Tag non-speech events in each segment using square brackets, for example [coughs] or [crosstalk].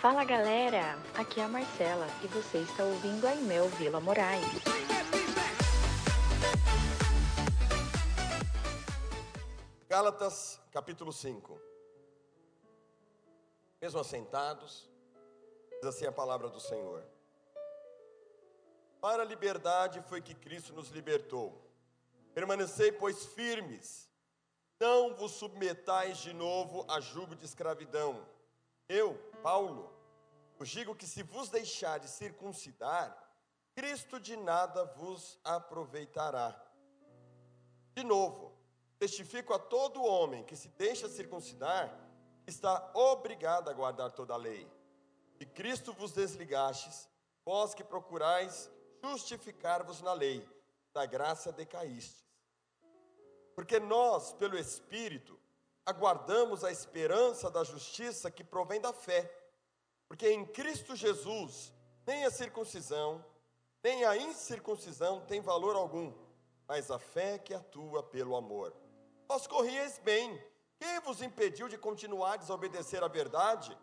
Fala galera, aqui é a Marcela e você está ouvindo a Imel Vila Moraes. Gálatas capítulo 5. Mesmo assentados, diz assim a palavra do Senhor. Para a liberdade foi que Cristo nos libertou. Permanecei, pois, firmes. Não vos submetais de novo a jugo de escravidão. Eu, Paulo, vos digo que se vos deixar de circuncidar, Cristo de nada vos aproveitará. De novo, testifico a todo homem que se deixa circuncidar, está obrigado a guardar toda a lei. E Cristo vos desligastes, vós que procurais justificar-vos na lei, da graça decaístes. Porque nós, pelo Espírito, aguardamos a esperança da justiça que provém da fé. Porque em Cristo Jesus, nem a circuncisão, nem a incircuncisão tem valor algum, mas a fé que atua pelo amor. Vós corrieis bem, quem vos impediu de continuar a desobedecer à verdade?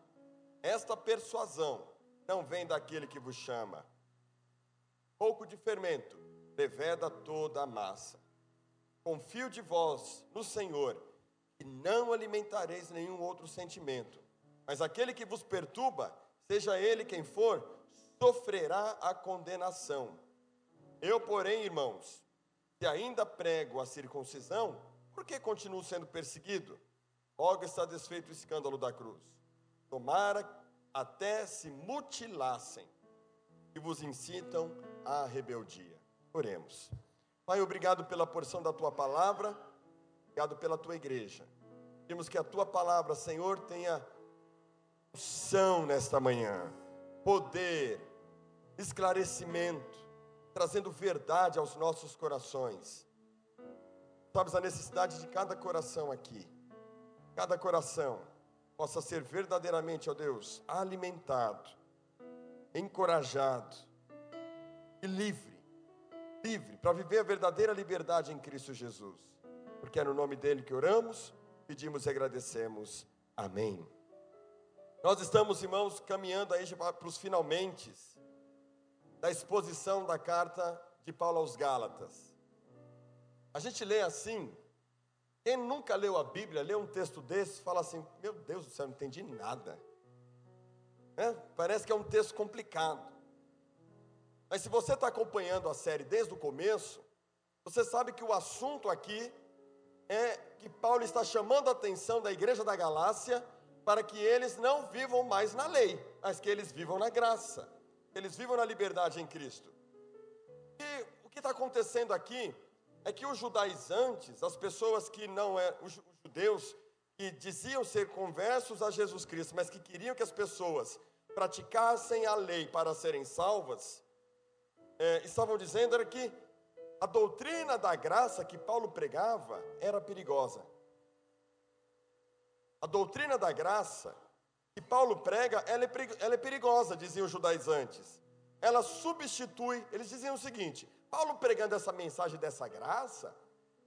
Esta persuasão não vem daquele que vos chama. Pouco de fermento leveda toda a massa. Confio de vós no Senhor, e não alimentareis nenhum outro sentimento. Mas aquele que vos perturba, seja ele quem for, sofrerá a condenação. Eu, porém, irmãos, se ainda prego a circuncisão, por que continuo sendo perseguido? Logo está desfeito o escândalo da cruz. Tomara até se mutilassem e vos incitam à rebeldia. Oremos. Pai, obrigado pela porção da tua palavra, obrigado pela tua igreja. Pedimos que a tua palavra, Senhor, tenha unção nesta manhã, poder, esclarecimento, trazendo verdade aos nossos corações. Sabes a necessidade de cada coração aqui, cada coração possa ser verdadeiramente, ó Deus, alimentado, encorajado e livre, livre para viver a verdadeira liberdade em Cristo Jesus. Porque é no nome dele que oramos, pedimos e agradecemos. Amém. Nós estamos, irmãos, caminhando aí para os finalmente da exposição da carta de Paulo aos Gálatas. A gente lê assim, quem nunca leu a Bíblia, lê um texto desse, fala assim: Meu Deus do céu, não entendi nada. É, parece que é um texto complicado. Mas se você está acompanhando a série desde o começo, você sabe que o assunto aqui é que Paulo está chamando a atenção da igreja da Galácia para que eles não vivam mais na lei, mas que eles vivam na graça, eles vivam na liberdade em Cristo. E o que está acontecendo aqui é que os judaizantes, as pessoas que não eram, os judeus, que diziam ser conversos a Jesus Cristo, mas que queriam que as pessoas praticassem a lei para serem salvas, é, estavam dizendo era que a doutrina da graça que Paulo pregava era perigosa. A doutrina da graça que Paulo prega, ela é, ela é perigosa, diziam os judaizantes. Ela substitui, eles diziam o seguinte: Paulo pregando essa mensagem dessa graça,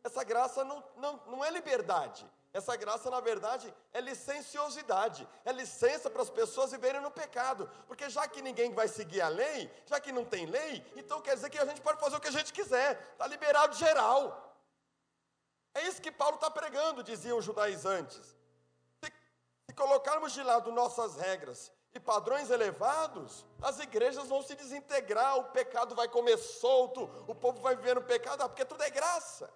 essa graça não, não, não é liberdade, essa graça, na verdade, é licenciosidade, é licença para as pessoas viverem no pecado, porque já que ninguém vai seguir a lei, já que não tem lei, então quer dizer que a gente pode fazer o que a gente quiser, está liberado geral. É isso que Paulo está pregando, diziam os judaizantes colocarmos de lado nossas regras e padrões elevados, as igrejas vão se desintegrar, o pecado vai comer solto, o povo vai viver no pecado, ah, porque tudo é graça,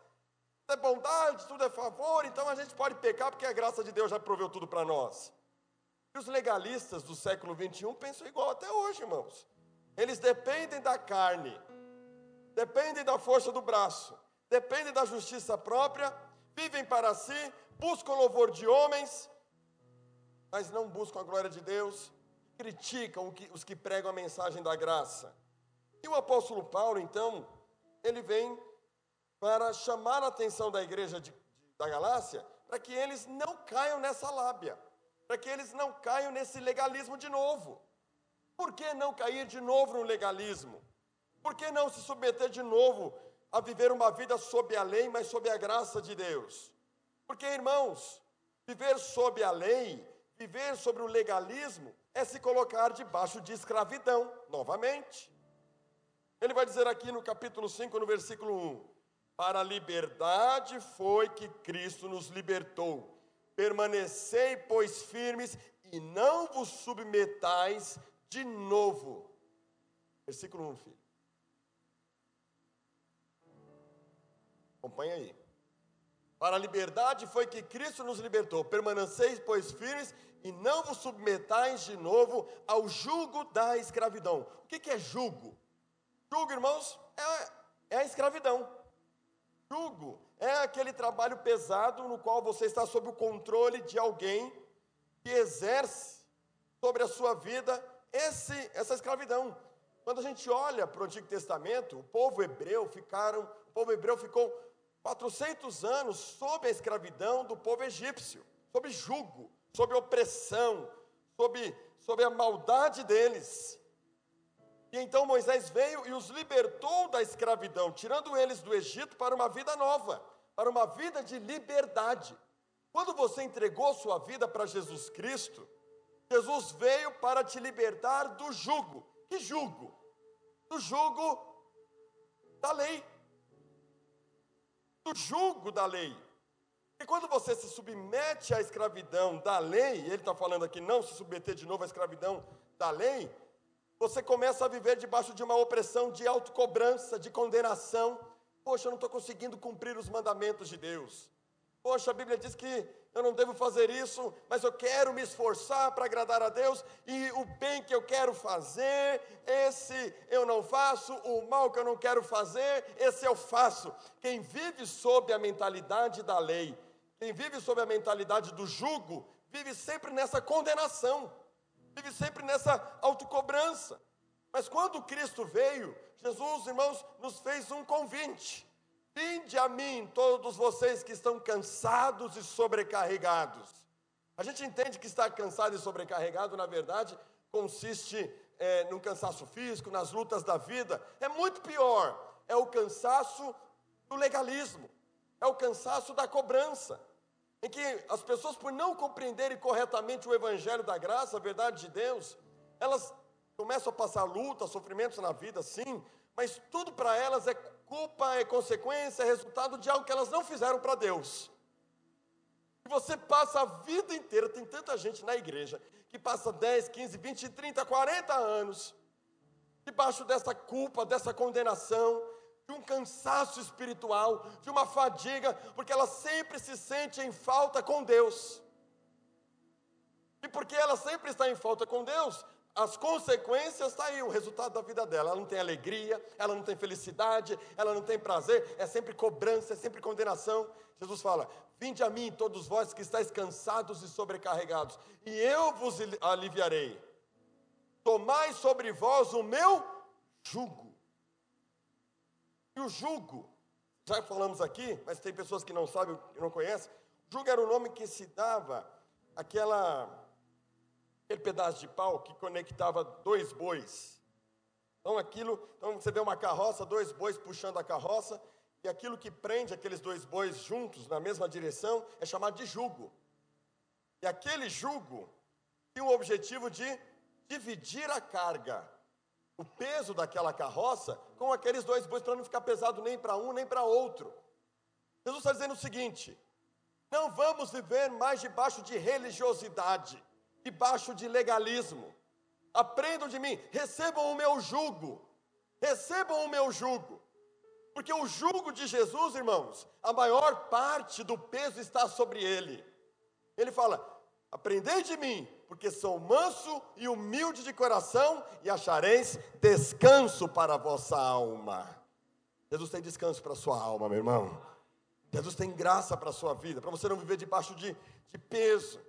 é bondade, tudo é favor, então a gente pode pecar porque a graça de Deus já proveu tudo para nós. E os legalistas do século 21 pensam igual até hoje, irmãos. Eles dependem da carne, dependem da força do braço, dependem da justiça própria, vivem para si, buscam louvor de homens, mas não buscam a glória de Deus, criticam os que pregam a mensagem da graça. E o apóstolo Paulo, então, ele vem para chamar a atenção da igreja de, da Galácia, para que eles não caiam nessa lábia, para que eles não caiam nesse legalismo de novo. Por que não cair de novo no legalismo? Por que não se submeter de novo a viver uma vida sob a lei, mas sob a graça de Deus? Porque, irmãos, viver sob a lei Viver sobre o legalismo é se colocar debaixo de escravidão, novamente. Ele vai dizer aqui no capítulo 5, no versículo 1: Para a liberdade foi que Cristo nos libertou. Permanecei, pois, firmes e não vos submetais de novo. Versículo 1, filho. Acompanha aí. Para a liberdade foi que Cristo nos libertou. Permaneceis, pois, firmes e não vos submetais de novo ao jugo da escravidão. O que, é jugo? Jugo, irmãos, é, é a escravidão. Jugo é aquele trabalho pesado no qual você está sob o controle de alguém que exerce sobre a sua vida esse, essa escravidão. Quando a gente olha para o Antigo Testamento, o povo hebreu ficaram, o povo hebreu ficou 400 anos sob a escravidão do povo egípcio, sob jugo, sob opressão, sob, sob a maldade deles. E então Moisés veio e os libertou da escravidão, tirando eles do Egito para uma vida nova, para uma vida de liberdade. Quando você entregou sua vida para Jesus Cristo, Jesus veio para te libertar do jugo. Que jugo? Do jugo da lei. Do jugo da lei. E quando você se submete à escravidão da lei, ele está falando aqui não se submeter de novo à escravidão da lei, você começa a viver debaixo de uma opressão de autocobrança, de condenação. Poxa, eu não estou conseguindo cumprir os mandamentos de Deus. Poxa, a Bíblia diz que eu não devo fazer isso, mas eu quero me esforçar para agradar a Deus, e o bem que eu quero fazer, esse eu não faço, o mal que eu não quero fazer, esse eu faço. Quem vive sob a mentalidade da lei, quem vive sob a mentalidade do jugo, vive sempre nessa condenação, vive sempre nessa autocobrança. Mas quando Cristo veio, Jesus, irmãos, nos fez um convite. Vinde a mim, todos vocês que estão cansados e sobrecarregados. A gente entende que estar cansado e sobrecarregado, na verdade, consiste é, num cansaço físico, nas lutas da vida. É muito pior. É o cansaço do legalismo, é o cansaço da cobrança, em que as pessoas, por não compreenderem corretamente o Evangelho da graça, a verdade de Deus, elas começam a passar lutas, sofrimentos na vida, sim, mas tudo para elas é culpa, é consequência, é resultado de algo que elas não fizeram para Deus. E você passa a vida inteira, tem tanta gente na igreja que passa 10, 15, 20, 30, 40 anos debaixo dessa culpa, dessa condenação, de um cansaço espiritual, de uma fadiga, porque ela sempre se sente em falta com Deus. E porque ela sempre está em falta com Deus, as consequências estão tá aí, o resultado da vida dela. Ela não tem alegria, ela não tem felicidade, ela não tem prazer, é sempre cobrança, é sempre condenação. Jesus fala: Vinde a mim, todos vós que estáis cansados e sobrecarregados, e eu vos aliviarei. Tomai sobre vós o meu jugo. E o jugo, já falamos aqui, mas tem pessoas que não sabem, que não conhecem. Jugo era o nome que se dava aquela aquele pedaço de pau que conectava dois bois. Então aquilo, então você vê uma carroça, dois bois puxando a carroça, e aquilo que prende aqueles dois bois juntos na mesma direção é chamado de jugo. E aquele jugo tinha o objetivo de dividir a carga, o peso daquela carroça com aqueles dois bois para não ficar pesado nem para um nem para outro. Jesus está dizendo o seguinte: não vamos viver mais debaixo de religiosidade debaixo de legalismo. Aprendam de mim, recebam o meu jugo, recebam o meu jugo. Porque o jugo de Jesus, irmãos, a maior parte do peso está sobre ele. Ele fala: Aprendei de mim, porque sou manso e humilde de coração, e achareis descanso para a vossa alma. Jesus tem descanso para a sua alma, meu irmão. Jesus tem graça para a sua vida, para você não viver debaixo de, de peso.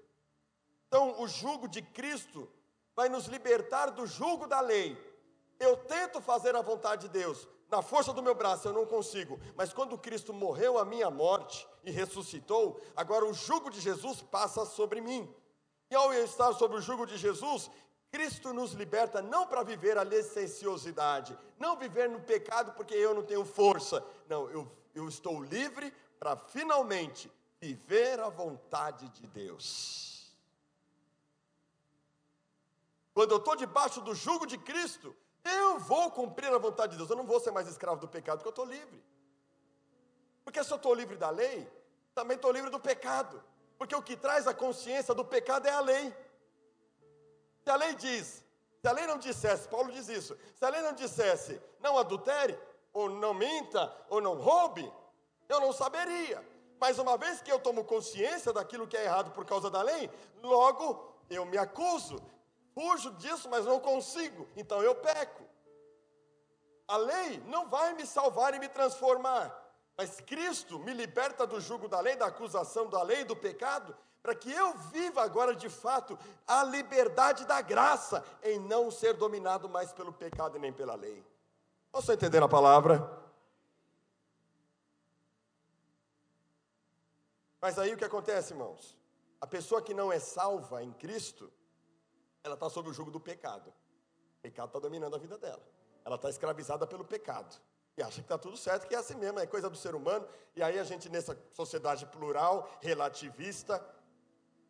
Então, o jugo de Cristo vai nos libertar do jugo da lei. Eu tento fazer a vontade de Deus, na força do meu braço eu não consigo, mas quando Cristo morreu a minha morte e ressuscitou, agora o jugo de Jesus passa sobre mim. E ao estar sobre o jugo de Jesus, Cristo nos liberta não para viver a licenciosidade, não viver no pecado porque eu não tenho força. Não, eu, eu estou livre para finalmente viver a vontade de Deus. quando eu estou debaixo do jugo de Cristo, eu vou cumprir a vontade de Deus. Eu não vou ser mais escravo do pecado, porque eu estou livre. Porque se eu estou livre da lei, também estou livre do pecado. Porque o que traz a consciência do pecado é a lei. Se a lei diz, se a lei não dissesse, Paulo diz isso, se a lei não dissesse, não adultere, ou não minta, ou não roube, eu não saberia. Mas uma vez que eu tomo consciência daquilo que é errado por causa da lei, logo eu me acuso, fujo disso, mas não consigo, então eu peco. A lei não vai me salvar e me transformar, mas Cristo me liberta do jugo da lei, da acusação da lei, do pecado, para que eu viva agora de fato a liberdade da graça, em não ser dominado mais pelo pecado e nem pela lei. Posso entender a palavra? Mas aí o que acontece, irmãos? A pessoa que não é salva em Cristo, ela está sob o jugo do pecado. O pecado está dominando a vida dela. Ela está escravizada pelo pecado. E acha que está tudo certo, que é assim mesmo, é coisa do ser humano. E aí a gente, nessa sociedade plural, relativista,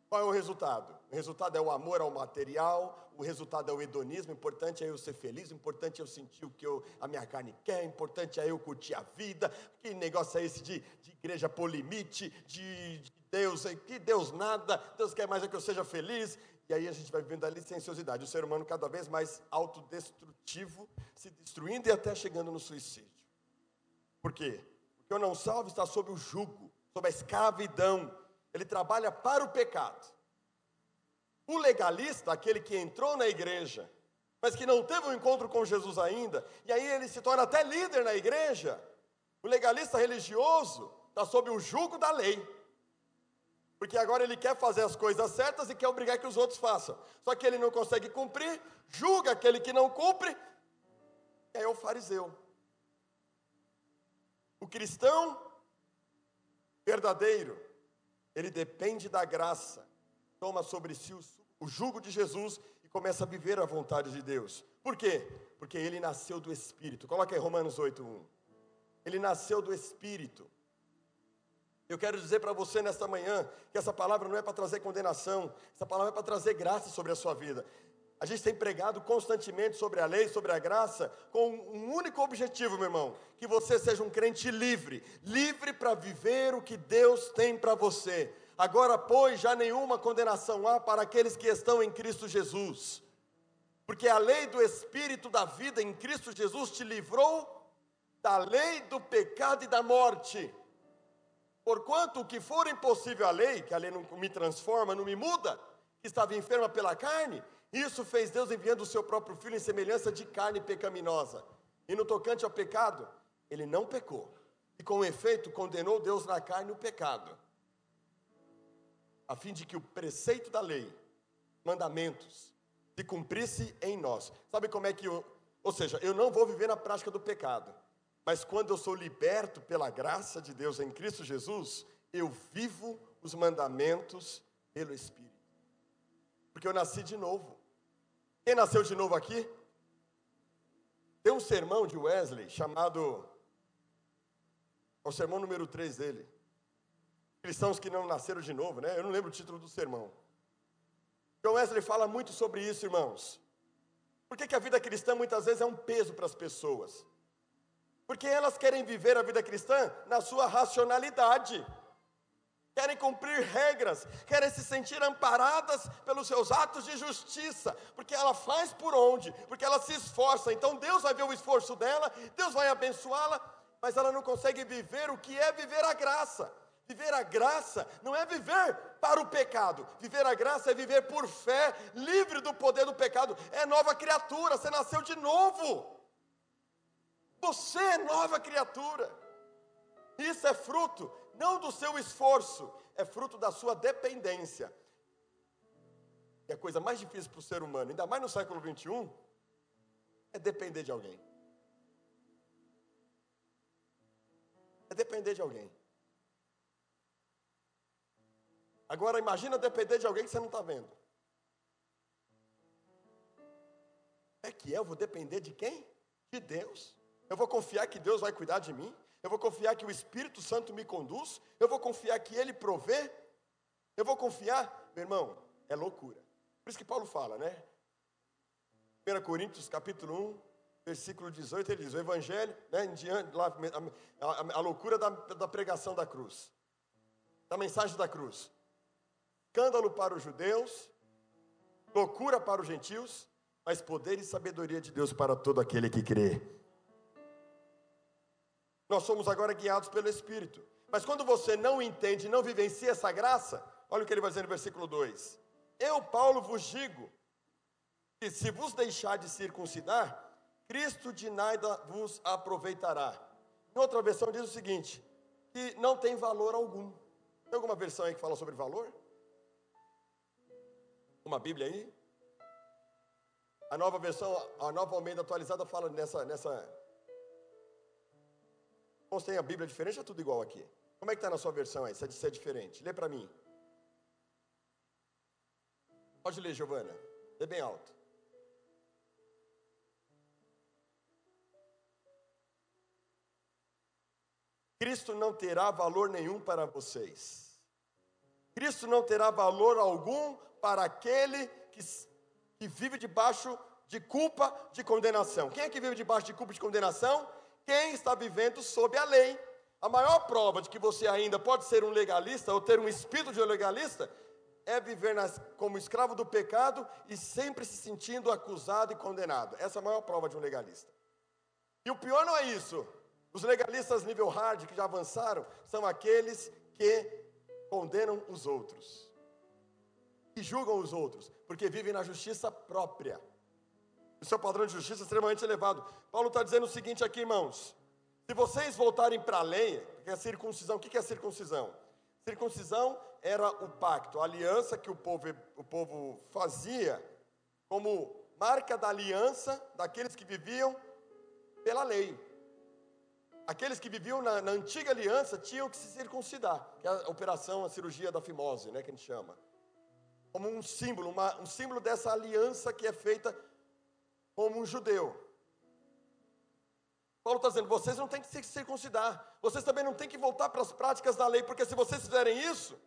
qual é o resultado? O resultado é o amor ao material, o resultado é o hedonismo, o importante é eu ser feliz, o importante é eu sentir o que eu, a minha carne quer, o importante é eu curtir a vida. Que negócio é esse de, de igreja polimite, de, de Deus, que Deus nada, Deus quer mais é que eu seja feliz. E aí a gente vai vivendo a licenciosidade, o ser humano cada vez mais autodestrutivo, se destruindo e até chegando no suicídio. Por quê? Porque o não salvo está sob o jugo, sob a escravidão. Ele trabalha para o pecado. O legalista, aquele que entrou na igreja, mas que não teve um encontro com Jesus ainda, e aí ele se torna até líder na igreja. O legalista religioso está sob o jugo da lei. Porque agora ele quer fazer as coisas certas e quer obrigar que os outros façam. Só que ele não consegue cumprir, julga aquele que não cumpre, é o fariseu. O cristão verdadeiro, ele depende da graça, toma sobre si o, jugo de Jesus e começa a viver a vontade de Deus. Por quê? Porque ele nasceu do Espírito. Coloca aí Romanos 8:1. Ele nasceu do Espírito. Eu quero dizer para você nesta manhã que essa palavra não é para trazer condenação, essa palavra é para trazer graça sobre a sua vida. A gente tem pregado constantemente sobre a lei, sobre a graça, com um único objetivo, meu irmão: que você seja um crente livre, livre para viver o que Deus tem para você. Agora, pois, já nenhuma condenação há para aqueles que estão em Cristo Jesus, porque a lei do Espírito da vida em Cristo Jesus te livrou da lei do pecado e da morte. Porquanto o que for impossível à lei, que a lei não me transforma, não me muda, que estava enferma pela carne, isso fez Deus enviando o seu próprio filho em semelhança de carne pecaminosa. E no tocante ao pecado, ele não pecou. E com efeito, condenou Deus na carne o pecado, a fim de que o preceito da lei, mandamentos, se cumprisse em nós. Sabe como é que eu, ou seja, eu não vou viver na prática do pecado. Mas quando eu sou liberto pela graça de Deus em Cristo Jesus, eu vivo os mandamentos pelo Espírito. Porque eu nasci de novo. Quem nasceu de novo aqui? Tem um sermão de Wesley chamado. É o sermão número 3 dele. Cristãos que não nasceram de novo, né? Eu não lembro o título do sermão. John Wesley fala muito sobre isso, irmãos. Por que, que a vida cristã muitas vezes é um peso para as pessoas? Porque elas querem viver a vida cristã na sua racionalidade. Querem cumprir regras, querem se sentir amparadas pelos seus atos de justiça, porque ela faz por onde? Porque ela se esforça. Então Deus vai ver o esforço dela, Deus vai abençoá-la, mas ela não consegue viver o que é viver a graça. Viver a graça não é viver para o pecado. Viver a graça é viver por fé, livre do poder do pecado. É nova criatura, você nasceu de novo. Você é nova criatura. Isso é fruto não do seu esforço, é fruto da sua dependência. E a coisa mais difícil para o ser humano, ainda mais no século 21, é depender de alguém. É depender de alguém. Agora imagina depender de alguém que você não está vendo. É que eu vou depender de quem? De Deus. Eu vou confiar que Deus vai cuidar de mim. Eu vou confiar que o Espírito Santo me conduz. Eu vou confiar que Ele provê. Eu vou confiar, meu irmão, é loucura. Por isso que Paulo fala, né? 1 Coríntios capítulo 1, versículo 18, ele diz, o evangelho, né, em diante, lá, a, a, a loucura da, da pregação da cruz, da mensagem da cruz. Escândalo para os judeus, loucura para os gentios, mas poder e sabedoria de Deus para todo aquele que crê. Nós somos agora guiados pelo Espírito. Mas quando você não entende, não vivencia essa graça, olha o que ele vai dizer no versículo 2: Eu, Paulo, vos digo que se vos deixar de circuncidar, Cristo de nada vos aproveitará. Em outra versão diz o seguinte: que não tem valor algum. Tem alguma versão aí que fala sobre valor? Uma Bíblia aí? A nova versão, a nova Almeida atualizada fala nessa. nessa... Você tem a Bíblia diferente ou é tudo igual aqui? Como é que está na sua versão aí? Se é, é diferente. Lê para mim. Pode ler, Giovana. Lê bem alto. Cristo não terá valor nenhum para vocês. Cristo não terá valor algum para aquele que, que vive debaixo de culpa, de condenação. Quem é que vive debaixo de culpa de condenação? Quem está vivendo sob a lei. A maior prova de que você ainda pode ser um legalista ou ter um espírito de legalista é viver nas, como escravo do pecado e sempre se sentindo acusado e condenado. Essa é a maior prova de um legalista. E o pior não é isso. Os legalistas nível hard que já avançaram são aqueles que condenam os outros, que julgam os outros, porque vivem na justiça própria. O seu padrão de justiça é extremamente elevado. Paulo está dizendo o seguinte aqui, irmãos: se vocês voltarem para a lei, que é a circuncisão, o que é a circuncisão? Circuncisão era o pacto, a aliança que o povo, o povo fazia como marca da aliança daqueles que viviam pela lei. Aqueles que viviam na, na, antiga aliança tinham que se circuncidar, que é a operação, a cirurgia da fimose, né, que a gente chama. Como um símbolo, uma, um símbolo dessa aliança que é feita como um judeu. Paulo está dizendo: vocês não têm que se circuncidar, vocês também não têm que voltar para as práticas da lei, porque se vocês fizerem isso,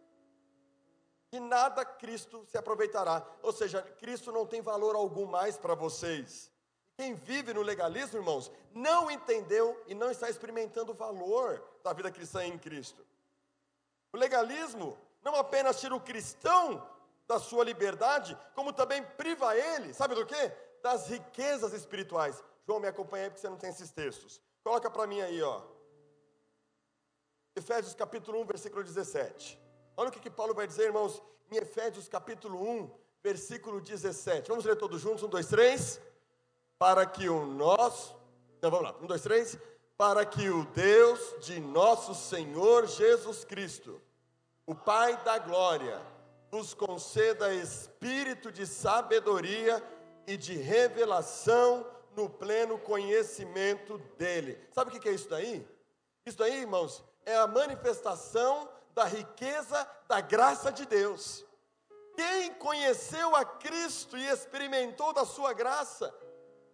de nada Cristo se aproveitará. Ou seja, Cristo não tem valor algum mais para vocês. Quem vive no legalismo, irmãos, não entendeu e não está experimentando o valor da vida cristã em Cristo. O legalismo não apenas tira o cristão da sua liberdade, como também priva ele, sabe do quê? Das riquezas espirituais. João, me acompanha aí porque você não tem esses textos. Coloca para mim aí, ó. Efésios capítulo 1, versículo 17. Olha o que, que Paulo vai dizer, irmãos, em Efésios capítulo 1, versículo 17. Vamos ler todos juntos? Um, dois, três para que o nosso. Então vamos lá, um, dois, três. Para que o Deus de nosso Senhor Jesus Cristo, o Pai da glória, vos conceda espírito de sabedoria e de revelação no pleno conhecimento dEle. Sabe o que é isso daí? Isso daí, irmãos, é a manifestação da riqueza da graça de Deus. Quem conheceu a Cristo e experimentou da sua graça,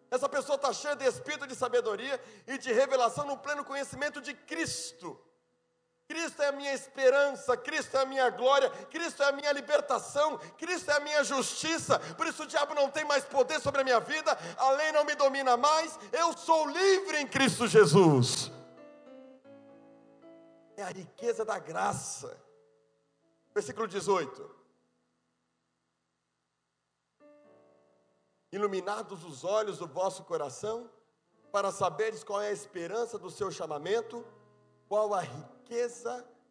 essa pessoa está cheia de espírito de sabedoria e de revelação no pleno conhecimento de Cristo. Cristo é a minha esperança, Cristo é a minha glória, Cristo é a minha libertação, Cristo é a minha justiça. Por isso o diabo não tem mais poder sobre a minha vida, a lei não me domina mais, eu sou livre em Cristo Jesus. É a riqueza da graça. Versículo 18. iluminados os olhos do vosso coração, para saberes qual é a esperança do seu chamamento, qual a riqueza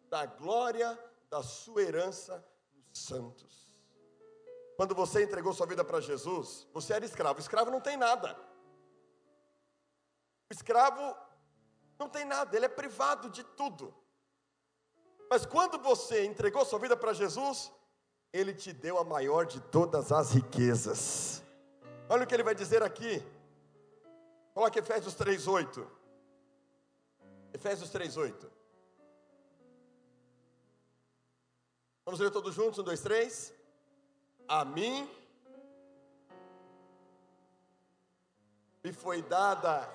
da glória da sua herança nos santos. Quando você entregou sua vida para Jesus, você era escravo. O escravo não tem nada. O escravo não tem nada, ele é privado de tudo. Mas quando você entregou sua vida para Jesus, ele te deu a maior de todas as riquezas. Olha o que ele vai dizer aqui. Coloque Efésios 3:8. Efésios 3:8. Vamos ler todos juntos, um, dois, três. A mim me foi dada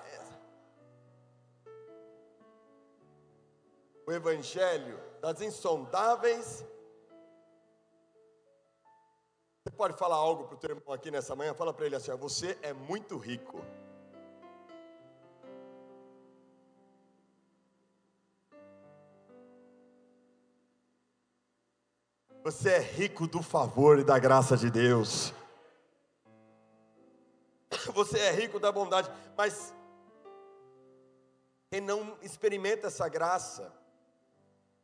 o evangelho das insondáveis pode falar algo para o teu irmão aqui nessa manhã? Fala para ele assim: ó, você é muito rico. Você é rico do favor e da graça de Deus. [laughs] Você é rico da bondade, mas quem não experimenta essa graça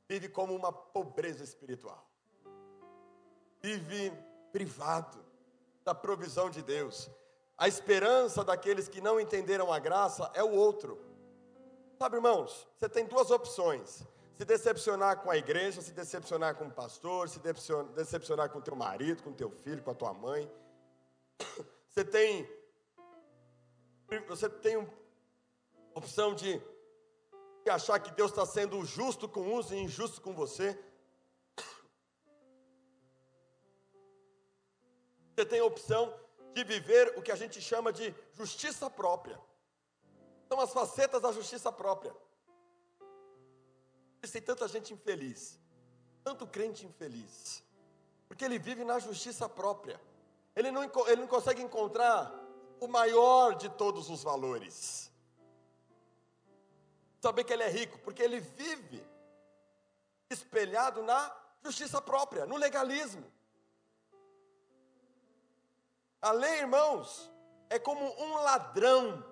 vive como uma pobreza espiritual. Vive privado da provisão de Deus. A esperança daqueles que não entenderam a graça é o outro. Sabe, irmãos, você tem duas opções: se decepcionar com a igreja, se decepcionar com o pastor, se decepcionar com o teu marido, com teu filho, com a tua mãe. [coughs] Você tem você tem opção de achar que Deus está sendo justo com uns e injusto com você. [coughs] Você tem a opção de viver o que a gente chama de justiça própria. São as facetas da justiça própria. Tem tanta gente infeliz, tanto crente infeliz, porque ele vive na justiça própria. Ele não, ele não consegue encontrar o maior de todos os valores. Saber que ele é rico, porque ele vive espelhado na justiça própria, no legalismo. A lei, irmãos, é como um ladrão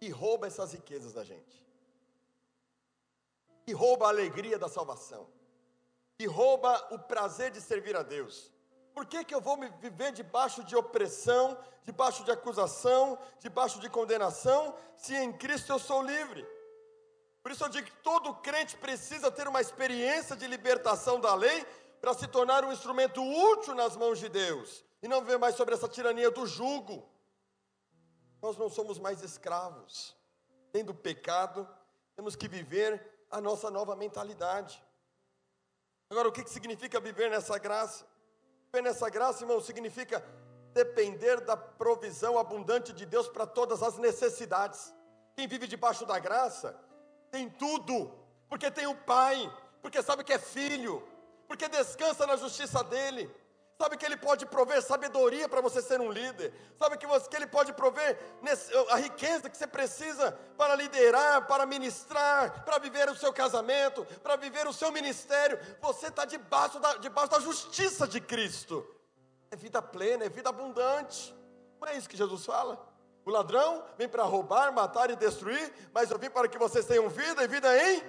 que rouba essas riquezas da gente, que rouba a alegria da salvação, que rouba o prazer de servir a Deus. Por que, que eu vou me viver debaixo de opressão, debaixo de acusação, debaixo de condenação, se em Cristo eu sou livre? Por isso eu digo que todo crente precisa ter uma experiência de libertação da lei para se tornar um instrumento útil nas mãos de Deus e não viver mais sobre essa tirania do jugo. Nós não somos mais escravos, nem do pecado, temos que viver a nossa nova mentalidade. Agora, o que significa viver nessa graça? Viver nessa graça, irmão, significa depender da provisão abundante de Deus para todas as necessidades. Quem vive debaixo da graça tem tudo, porque tem o Pai, porque sabe que é filho, porque descansa na justiça dele Sabe que Ele pode prover sabedoria para você ser um líder. Sabe que, você, que Ele pode prover a riqueza que você precisa para liderar, para ministrar, para viver o seu casamento, para viver o seu ministério. Você está debaixo da, debaixo da justiça de Cristo. É vida plena, é vida abundante. Não é isso que Jesus fala? O ladrão vem para roubar, matar e destruir, mas eu vim para que vocês tenham vida e vida em.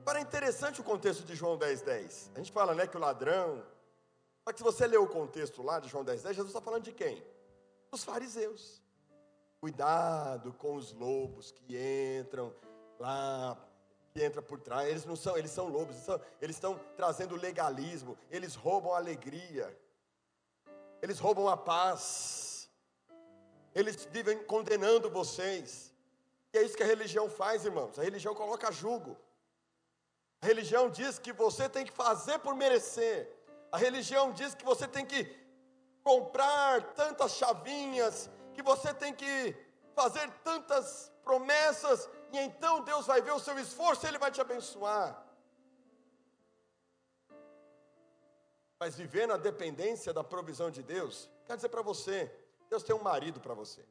Agora é interessante o contexto de João 10,10. 10. A gente fala né, que o ladrão, só que se você ler o contexto lá de João 10, 10, Jesus está falando de quem? Dos fariseus. Cuidado com os lobos que entram lá, que entram por trás. Eles não são, eles são lobos, eles, são, eles estão trazendo legalismo, eles roubam a alegria, eles roubam a paz, eles vivem condenando vocês. E é isso que a religião faz, irmãos. A religião coloca jugo. A religião diz que você tem que fazer por merecer. A religião diz que você tem que comprar tantas chavinhas, que você tem que fazer tantas promessas, e então Deus vai ver o seu esforço e Ele vai te abençoar. Mas viver na dependência da provisão de Deus, quer dizer para você, Deus tem um marido para você,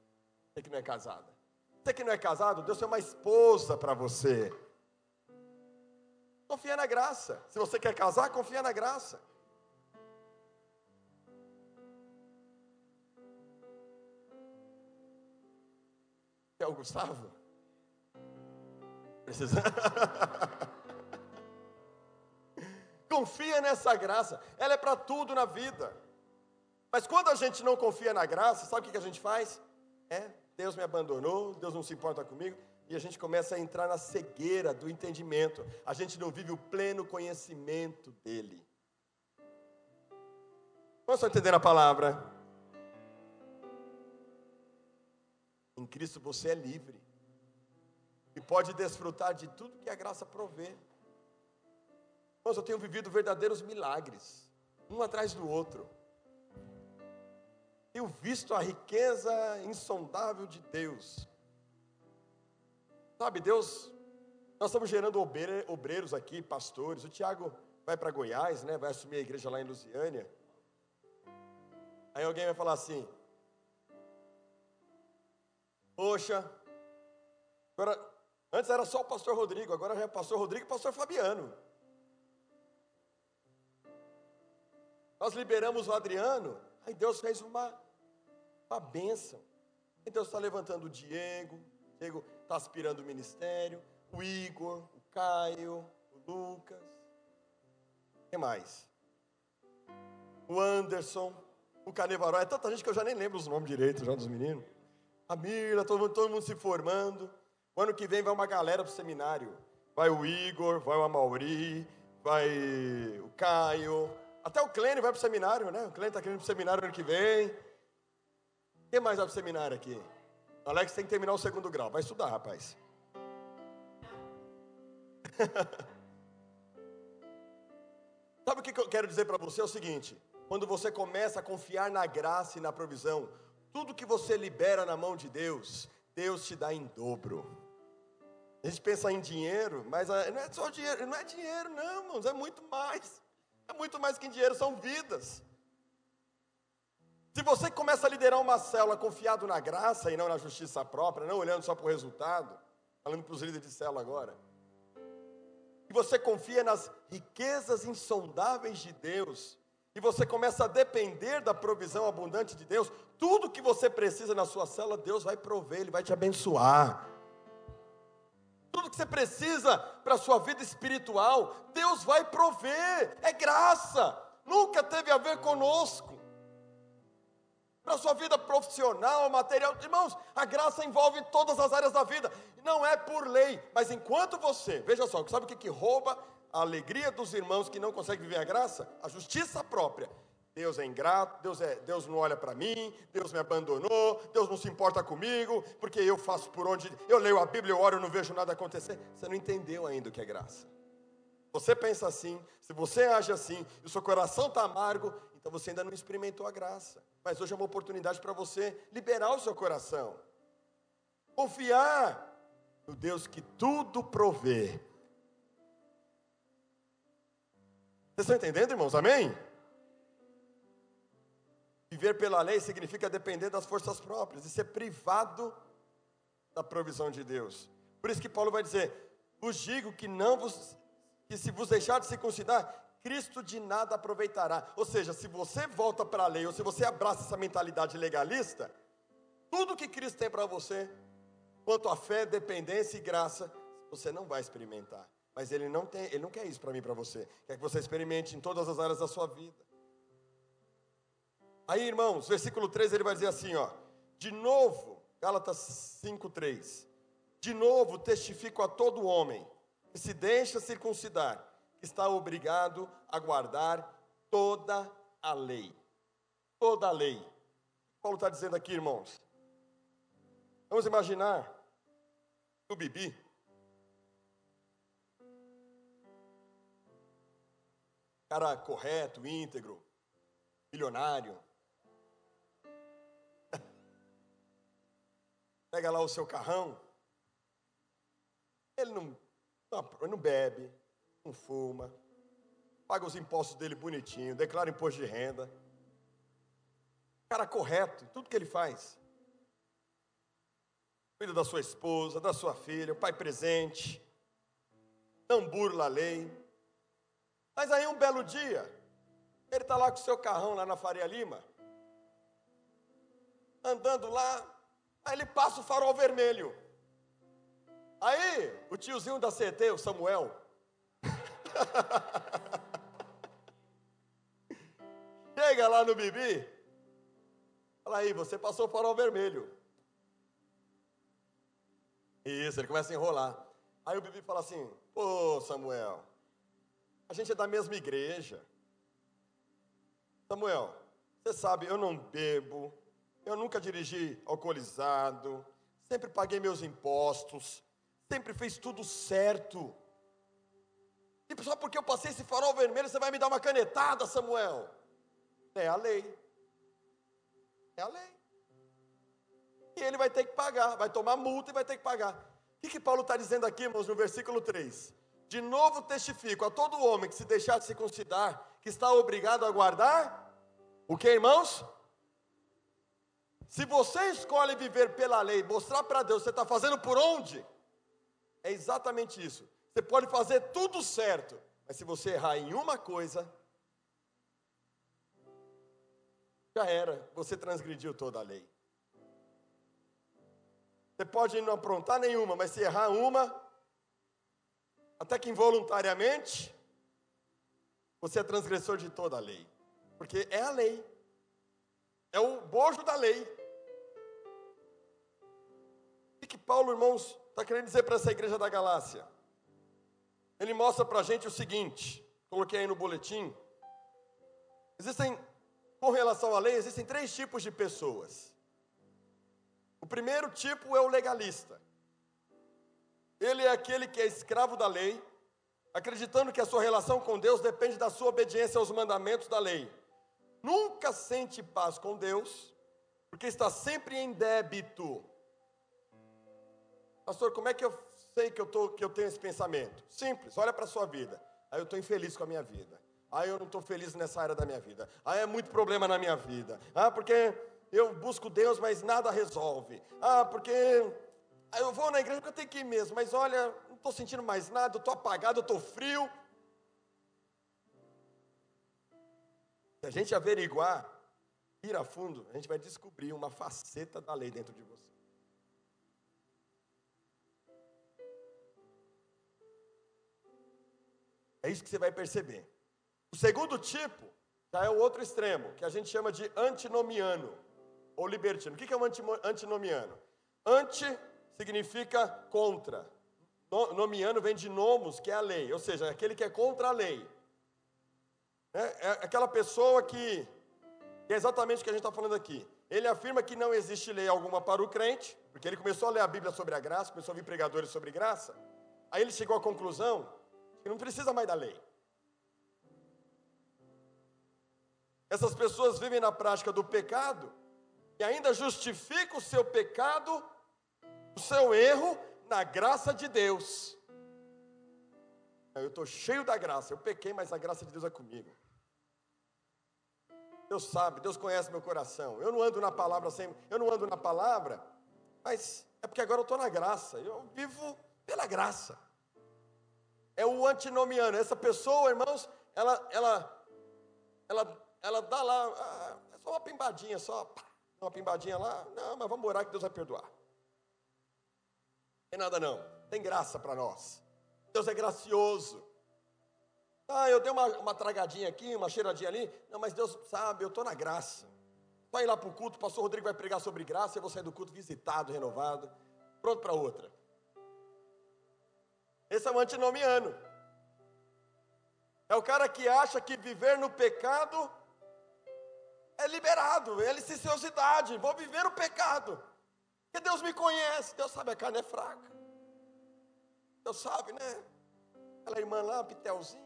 você que não é casada. Você que não é casado, Deus tem uma esposa para você. Confia na graça. Se você quer casar, confia na graça. É o Gustavo? Precisa. [laughs] confia nessa graça, ela é para tudo na vida. Mas quando a gente não confia na graça, sabe o que a gente faz? É, Deus me abandonou, Deus não se importa comigo, e a gente começa a entrar na cegueira do entendimento. A gente não vive o pleno conhecimento dele. Vamos entender a palavra? Em Cristo você é livre e pode desfrutar de tudo que a graça provê. Mas eu tenho vivido verdadeiros milagres, um atrás do outro. Tenho visto a riqueza insondável de Deus. Sabe, Deus, nós estamos gerando obreiros aqui, pastores. O Tiago vai para Goiás, né? Vai assumir a igreja lá em Lusiânia. Aí alguém vai falar assim: Poxa, agora, antes era só o pastor Rodrigo, agora já é pastor Rodrigo e pastor Fabiano. Nós liberamos o Adriano, aí Deus fez uma, uma bênção. E Deus está levantando o Diego, o Diego está aspirando o ministério, o Igor, o Caio, o Lucas. O que mais? O Anderson, o Canevaró. É tanta gente que eu já nem lembro os nomes direito já dos meninos. A Mila, todo mundo, todo mundo se formando. O ano que vem vai uma galera para o seminário. Vai o Igor, vai o Amauri, vai o Caio, até o Clênio vai para o seminário, né? O Clênio está querendo para o seminário ano que vem. Quem mais vai para o seminário aqui? O Alex tem que terminar o segundo grau. Vai estudar, rapaz. [laughs] Sabe o que eu quero dizer para você? É o seguinte: quando você começa a confiar na graça e na provisão, tudo que você libera na mão de Deus, Deus te dá em dobro. A gente pensa em dinheiro, mas ah, não é só dinheiro, não é dinheiro, não, irmãos, é muito mais. É muito mais que dinheiro, são vidas. Se você começa a liderar uma célula confiado na graça e não na justiça própria, não olhando só para o resultado, falando para os líderes de célula agora, e você confia nas riquezas insondáveis de Deus, e você começa a depender da provisão abundante de Deus, tudo que você precisa na sua célula, Deus vai prover, Ele vai te abençoar tudo que você precisa para a sua vida espiritual, Deus vai prover, é graça, nunca teve a ver conosco. Para a sua vida profissional, material, irmãos, a graça envolve todas as áreas da vida, não é por lei, mas enquanto você, veja só, sabe o que, que rouba a alegria dos irmãos que não conseguem viver a graça? A justiça própria. Deus é ingrato, Deus, é, Deus não olha para mim, Deus me abandonou, Deus não se importa comigo, porque eu faço por onde. Eu leio a Bíblia, eu oro, eu não vejo nada acontecer. Você não entendeu ainda o que é graça. Você pensa assim, se você age assim, e o seu coração está amargo, então você ainda não experimentou a graça. Mas hoje é uma oportunidade para você liberar o seu coração, confiar no Deus que tudo provê. Vocês estão entendendo, irmãos? Amém? Viver pela lei significa depender das forças próprias e ser privado da provisão de Deus. Por isso que Paulo vai dizer: vos digo que não vos que se vos deixar de circuncidar, Cristo de nada aproveitará. Ou seja, se você volta para a lei ou se você abraça essa mentalidade legalista, tudo que Cristo tem para você, quanto a fé, dependência e graça, você não vai experimentar. Mas ele não tem, ele não quer isso para mim, para você. Quer que você experimente em todas as áreas da sua vida. Aí, irmãos, versículo 3 ele vai dizer assim, ó: De novo, Gálatas 5:3. De novo testifico a todo homem que se deixa circuncidar, que está obrigado a guardar toda a lei. Toda a lei. Paulo está dizendo aqui, irmãos. Vamos imaginar o Bibi. Cara correto, íntegro, milionário, pega lá o seu carrão, ele não, não, não bebe, não fuma, paga os impostos dele bonitinho, declara imposto de renda. Cara correto, tudo que ele faz. Cuida da sua esposa, da sua filha, o pai presente, não burla a lei. Mas aí um belo dia, ele está lá com o seu carrão lá na Faria Lima, andando lá, Aí ele passa o farol vermelho. Aí, o tiozinho da CT, o Samuel. [laughs] Chega lá no Bibi. Fala aí, você passou o farol vermelho. Isso, ele começa a enrolar. Aí o Bibi fala assim: Pô, Samuel, a gente é da mesma igreja. Samuel, você sabe, eu não bebo, eu nunca dirigi alcoolizado, sempre paguei meus impostos, sempre fiz tudo certo. E só porque eu passei esse farol vermelho, você vai me dar uma canetada, Samuel? É a lei. É a lei. E ele vai ter que pagar, vai tomar multa e vai ter que pagar. O que, que Paulo está dizendo aqui, irmãos, no versículo 3? De novo testifico a todo homem que se deixar de considerar, que está obrigado a guardar o que, irmãos? Se você escolhe viver pela lei, mostrar para Deus, você está fazendo por onde? É exatamente isso. Você pode fazer tudo certo, mas se você errar em uma coisa, já era, você transgrediu toda a lei. Você pode não aprontar nenhuma, mas se errar uma, até que involuntariamente, você é transgressor de toda a lei. Porque é a lei. É o bojo da lei. O que Paulo, irmãos, está querendo dizer para essa igreja da Galácia? Ele mostra para a gente o seguinte, coloquei aí no boletim. Existem, com relação à lei, existem três tipos de pessoas. O primeiro tipo é o legalista. Ele é aquele que é escravo da lei, acreditando que a sua relação com Deus depende da sua obediência aos mandamentos da lei. Nunca sente paz com Deus, porque está sempre em débito. Pastor, como é que eu sei que eu, tô, que eu tenho esse pensamento? Simples, olha para a sua vida. Aí eu estou infeliz com a minha vida. Aí eu não estou feliz nessa área da minha vida. Aí é muito problema na minha vida. Ah, porque eu busco Deus, mas nada resolve. Ah, porque eu vou na igreja porque eu tenho que ir mesmo, mas olha, não estou sentindo mais nada, estou apagado, estou frio. Se a gente averiguar, ir a fundo, a gente vai descobrir uma faceta da lei dentro de você. É isso que você vai perceber. O segundo tipo já é o outro extremo, que a gente chama de antinomiano ou libertino. O que é um antinomiano? Anti significa contra. Nomiano vem de nomos, que é a lei, ou seja, aquele que é contra a lei. É, é aquela pessoa que, que é exatamente o que a gente está falando aqui. Ele afirma que não existe lei alguma para o crente, porque ele começou a ler a Bíblia sobre a graça, começou a ouvir pregadores sobre graça. Aí ele chegou à conclusão que não precisa mais da lei. Essas pessoas vivem na prática do pecado e ainda justificam o seu pecado o seu erro na graça de Deus. Eu estou cheio da graça, eu pequei, mas a graça de Deus é comigo. Deus sabe, Deus conhece meu coração. Eu não ando na palavra sem, eu não ando na palavra, mas é porque agora eu estou na graça. Eu vivo pela graça. É o antinomiano. Essa pessoa, irmãos, ela, ela, ela, ela dá lá, ah, é só uma pimbadinha, só uma pimbadinha lá. Não, mas vamos orar que Deus vai perdoar. Tem nada não. Tem graça para nós. Deus é gracioso. Ah, eu dei uma, uma tragadinha aqui, uma cheiradinha ali. Não, mas Deus sabe, eu estou na graça. Só ir lá para o culto, o pastor Rodrigo vai pregar sobre graça, eu vou sair do culto visitado, renovado, pronto para outra. Esse é o antinomiano. É o cara que acha que viver no pecado é liberado, é licenciosidade. Vou viver o pecado. Porque Deus me conhece, Deus sabe a carne é fraca. Deus sabe, né? Aquela irmã lá, Pitelzinho.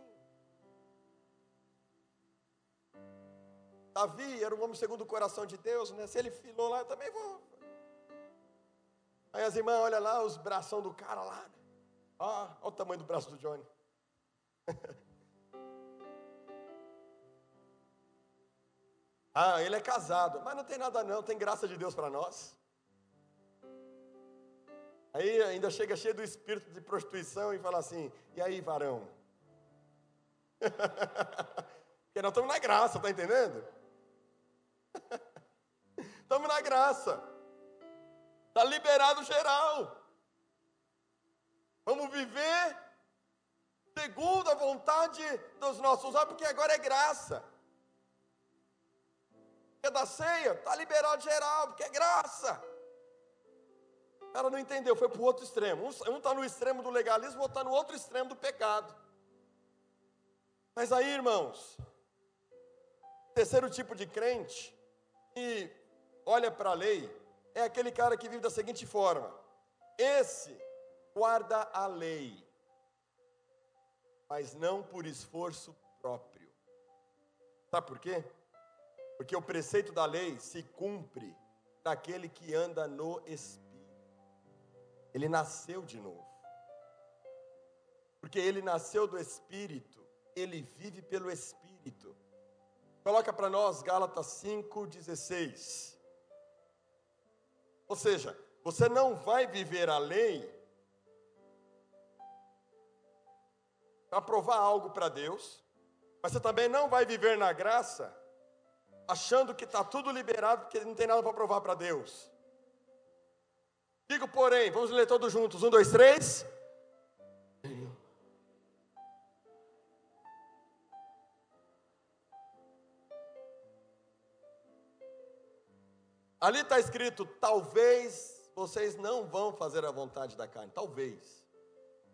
Davi era um homem segundo o coração de Deus, né? Se ele filou lá, eu também vou. Aí as irmãs olham lá, os bração do cara lá. Né? Olha o tamanho do braço do Johnny. [laughs] ah, ele é casado. Mas não tem nada não, tem graça de Deus para nós. Aí ainda chega cheio do espírito de prostituição e fala assim: e aí, varão? [laughs] Porque nós estamos na graça, tá entendendo? [laughs] Estamos na graça. Está liberado geral. Vamos viver segundo a vontade dos nossos olhos, porque agora é graça. É da ceia, está liberado geral, porque é graça. Ela não entendeu, foi para o outro extremo. Um está no extremo do legalismo, outro está no outro extremo do pecado. Mas aí, irmãos, terceiro tipo de crente que olha para a lei é aquele cara que vive da seguinte forma: esse guarda a lei, mas não por esforço próprio. Sabe por quê? Porque o preceito da lei se cumpre daquele que anda no Espírito. Ele nasceu de novo. Porque ele nasceu do Espírito, ele vive pelo Espírito. Coloca para nós Gálatas 5,16. Ou seja, você não vai viver a lei para provar algo para Deus, mas você também não vai viver na graça achando que está tudo liberado porque não tem nada para provar para Deus. Digo, porém, vamos ler todos juntos: um, dois, três. Ali está escrito: talvez vocês não vão fazer a vontade da carne. Talvez.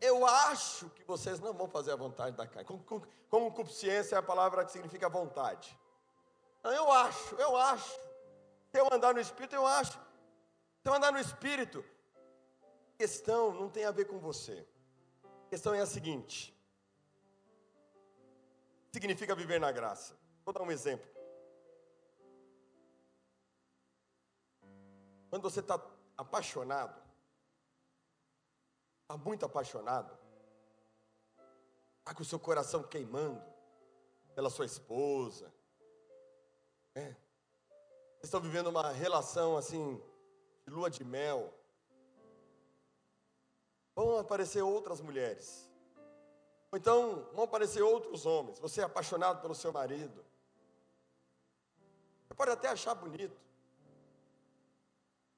Eu acho que vocês não vão fazer a vontade da carne. Concupiscência é a palavra que significa vontade. Eu acho, eu acho. Se eu andar no Espírito, eu acho. Se eu andar no Espírito, a questão não tem a ver com você. A questão é a seguinte: significa viver na graça. Vou dar um exemplo. Quando você está apaixonado, está muito apaixonado, está com o seu coração queimando pela sua esposa, é. Vocês estão vivendo uma relação assim, de lua de mel. Vão aparecer outras mulheres. Ou então vão aparecer outros homens. Você é apaixonado pelo seu marido. Você pode até achar bonito.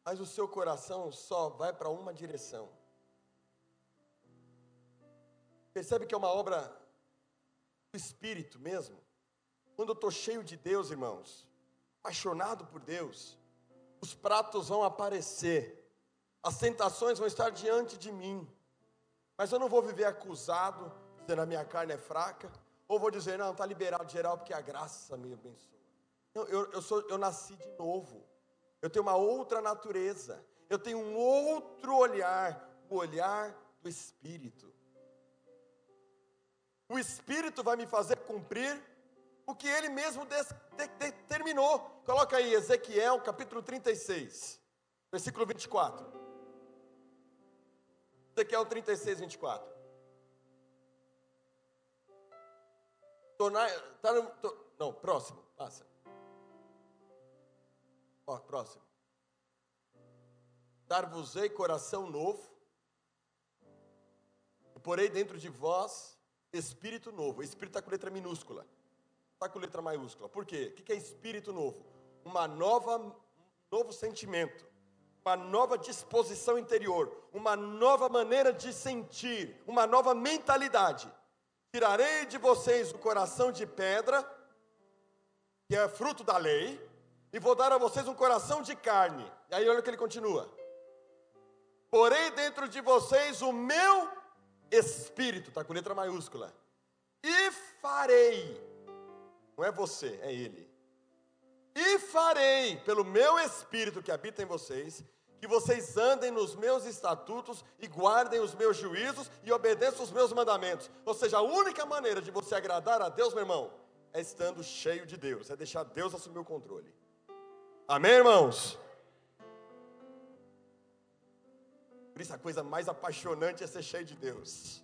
Mas o seu coração só vai para uma direção. Percebe que é uma obra do Espírito mesmo? Quando eu estou cheio de Deus, irmãos, apaixonado por Deus, os pratos vão aparecer, as tentações vão estar diante de mim, mas eu não vou viver acusado, dizendo a minha carne é fraca, ou vou dizer, não, está liberado geral porque a graça me abençoa. Não, eu, eu, sou, eu nasci de novo, eu tenho uma outra natureza, eu tenho um outro olhar, o olhar do Espírito. O Espírito vai me fazer cumprir o que ele mesmo determinou. Coloca aí Ezequiel capítulo 36, versículo 24. Ezequiel 36, 24. Tornar, tá no, to, não, próximo, passa. Ó, próximo. Dar-vos-ei coração novo, e porei dentro de vós espírito novo. Espírito está com letra minúscula. Está com letra maiúscula. Por quê? O que é espírito novo? Uma nova, um novo sentimento, uma nova disposição interior, uma nova maneira de sentir, uma nova mentalidade. Tirarei de vocês o coração de pedra, que é fruto da lei, e vou dar a vocês um coração de carne. E aí olha o que ele continua. Porei dentro de vocês o meu espírito, está com letra maiúscula, e farei não é você, é Ele. E farei, pelo meu Espírito que habita em vocês, que vocês andem nos meus estatutos e guardem os meus juízos e obedeçam os meus mandamentos. Ou seja, a única maneira de você agradar a Deus, meu irmão, é estando cheio de Deus, é deixar Deus assumir o controle. Amém, irmãos? Por isso a coisa mais apaixonante é ser cheio de Deus.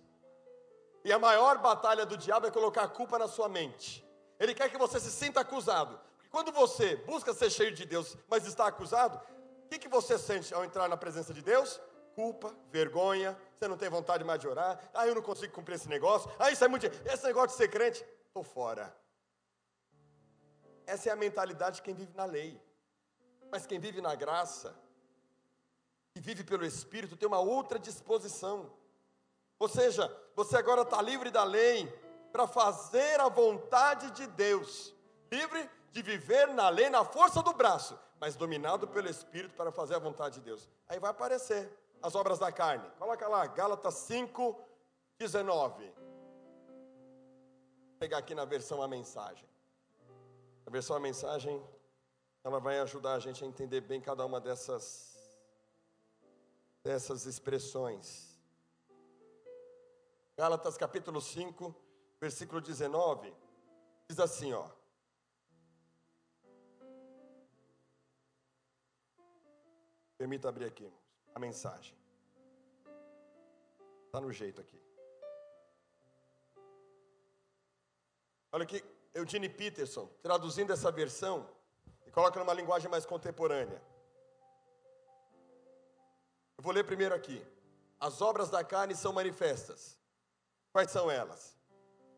E a maior batalha do diabo é colocar a culpa na sua mente. Ele quer que você se sinta acusado. Quando você busca ser cheio de Deus, mas está acusado, o que, que você sente ao entrar na presença de Deus? Culpa, vergonha, você não tem vontade mais de orar. Ah, eu não consigo cumprir esse negócio. Ah, isso é muito. Esse negócio de ser crente, estou fora. Essa é a mentalidade de quem vive na lei. Mas quem vive na graça, que vive pelo Espírito, tem uma outra disposição. Ou seja, você agora está livre da lei, para fazer a vontade de Deus, livre de viver na lei, na força do braço, mas dominado pelo Espírito para fazer a vontade de Deus. Aí vai aparecer as obras da carne. Coloca lá, Gálatas 5, 19. Vou pegar aqui na versão a mensagem. A versão a mensagem, ela vai ajudar a gente a entender bem cada uma dessas dessas expressões. Gálatas capítulo 5, versículo 19, diz assim, ó. Permita abrir aqui, a mensagem. Está no jeito aqui. Olha aqui, Eugene Peterson, traduzindo essa versão, coloca numa linguagem mais contemporânea. Eu vou ler primeiro aqui. As obras da carne são manifestas. Quais são elas?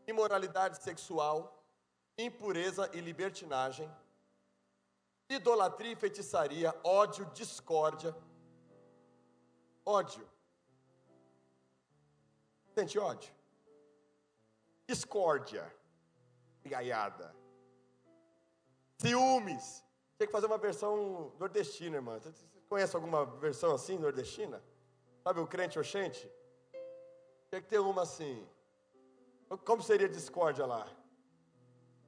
Imoralidade sexual, impureza e libertinagem, idolatria e feitiçaria, ódio, discórdia. Ódio. Sente ódio? Discórdia. Gaiada. Ciúmes. Tinha que fazer uma versão nordestina, irmã. Você conhece alguma versão assim, nordestina? Sabe o crente oxente? Tinha que ter uma assim. Como seria discórdia lá?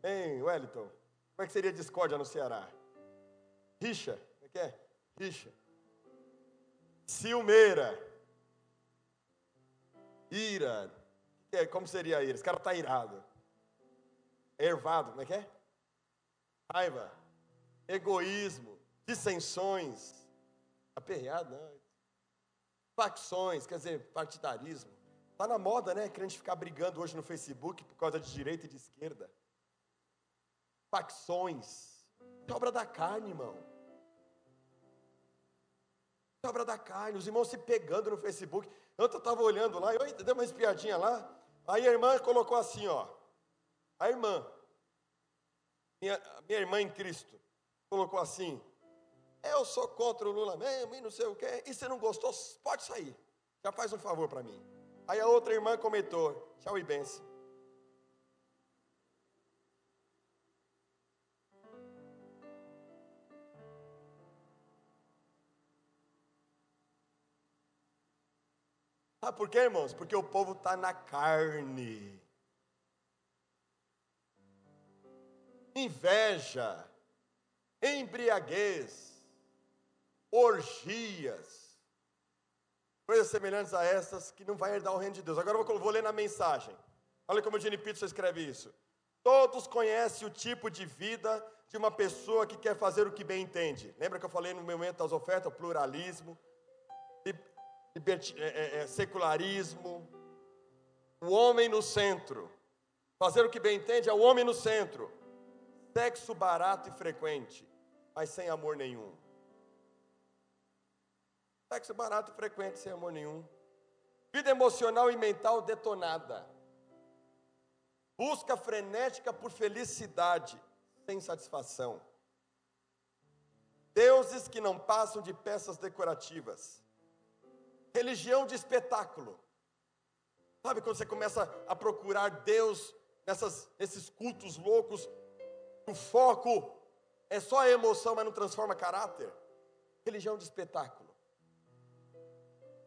Hein, Wellington? Como é que seria discórdia no Ceará? Rixa. Como é que é? Rixa. Ciumeira. Ira. Como seria ira? Esse cara está irado. Ervado. Como é que é? Raiva. Egoísmo. Dissensões. Aperreado, não. Facções, quer dizer, partidarismo. Está na moda, né? Crente ficar brigando hoje no Facebook por causa de direita e de esquerda. Facções. É obra da carne, irmão. É obra da carne. Os irmãos se pegando no Facebook. Ontem eu estava olhando lá, eu dei uma espiadinha lá. Aí a irmã colocou assim, ó. A irmã, minha, minha irmã em Cristo, colocou assim: Eu sou contra o Lula mesmo e não sei o quê. E se não gostou, pode sair. Já faz um favor para mim. Aí a outra irmã comentou: Tchau e benção. Sabe por quê, irmãos? Porque o povo está na carne. Inveja, embriaguez, orgias, coisas semelhantes a essas que não vai herdar o reino de Deus. Agora eu vou, ler na mensagem. Olha como o Gene Peterson escreve isso. Todos conhecem o tipo de vida de uma pessoa que quer fazer o que bem entende. Lembra que eu falei no momento das ofertas, pluralismo, é, é, é, secularismo, o homem no centro. Fazer o que bem entende é o homem no centro. Sexo barato e frequente, mas sem amor nenhum. Sexo barato e frequente, sem amor nenhum. Vida emocional e mental detonada. Busca frenética por felicidade, sem satisfação. Deuses que não passam de peças decorativas religião de espetáculo. Sabe quando você começa a procurar Deus nessas, nesses cultos loucos, o foco é só a emoção, mas não transforma caráter? Religião de espetáculo.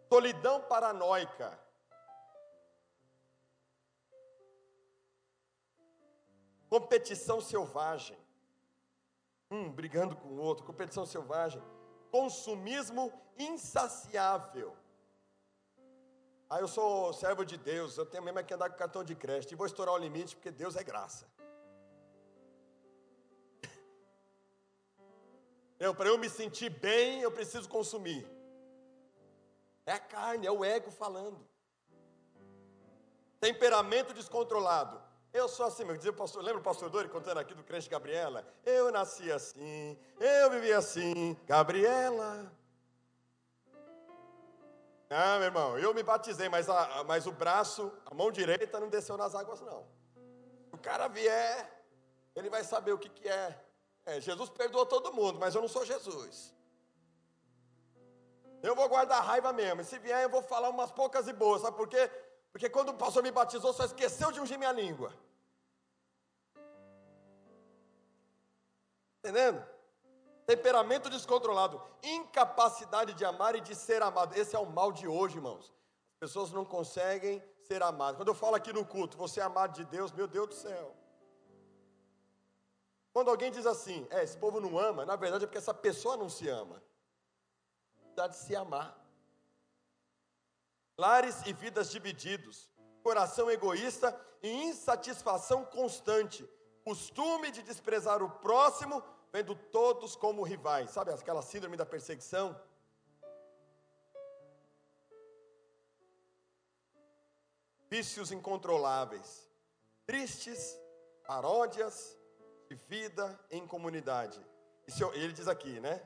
Solidão paranoica. Competição selvagem. Um brigando com o outro, competição selvagem. Consumismo insaciável. Ah, eu sou servo de Deus, eu tenho mesmo que andar com cartão de crédito e vou estourar o limite porque Deus é graça. Eu, para eu me sentir bem, eu preciso consumir. É a carne, é o ego falando. Temperamento descontrolado. Eu sou assim, meu dizia o pastor, lembra o pastor Dori contando aqui do crente Gabriela? Eu nasci assim, eu vivi assim, Gabriela. Ah, meu irmão, eu me batizei, mas, a, mas o braço, a mão direita não desceu nas águas, não. O cara vier, ele vai saber o que, que é. É. Jesus perdoou todo mundo, mas eu não sou Jesus. Eu vou guardar raiva mesmo. E se vier, eu vou falar umas poucas e boas. Sabe por quê? Porque quando o pastor me batizou, só esqueceu de ungir minha língua. Entendendo? temperamento descontrolado, incapacidade de amar e de ser amado. Esse é o mal de hoje, irmãos. As pessoas não conseguem ser amadas. Quando eu falo aqui no culto, você é amado de Deus, meu Deus do céu. Quando alguém diz assim, é, esse povo não ama, na verdade é porque essa pessoa não se ama. Dá de se amar. Lares e vidas divididos, coração egoísta e insatisfação constante, costume de desprezar o próximo vendo todos como rivais. Sabe aquela síndrome da perseguição? Vícios incontroláveis, tristes, paródias vida em comunidade. Isso, ele diz aqui, né?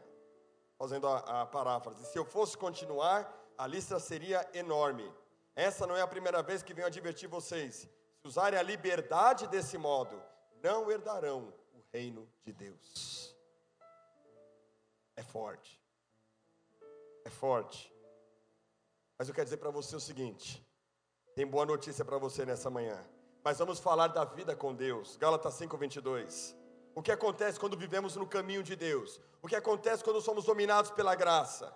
fazendo a, a paráfrase. Se eu fosse continuar, a lista seria enorme. Essa não é a primeira vez que venho advertir vocês. Se usarem a liberdade desse modo, não herdarão o reino de Deus. É forte. É forte. Mas eu quero dizer para você o seguinte: tem boa notícia para você nessa manhã. Mas vamos falar da vida com Deus. Gálatas 5:22. O que acontece quando vivemos no caminho de Deus? O que acontece quando somos dominados pela graça?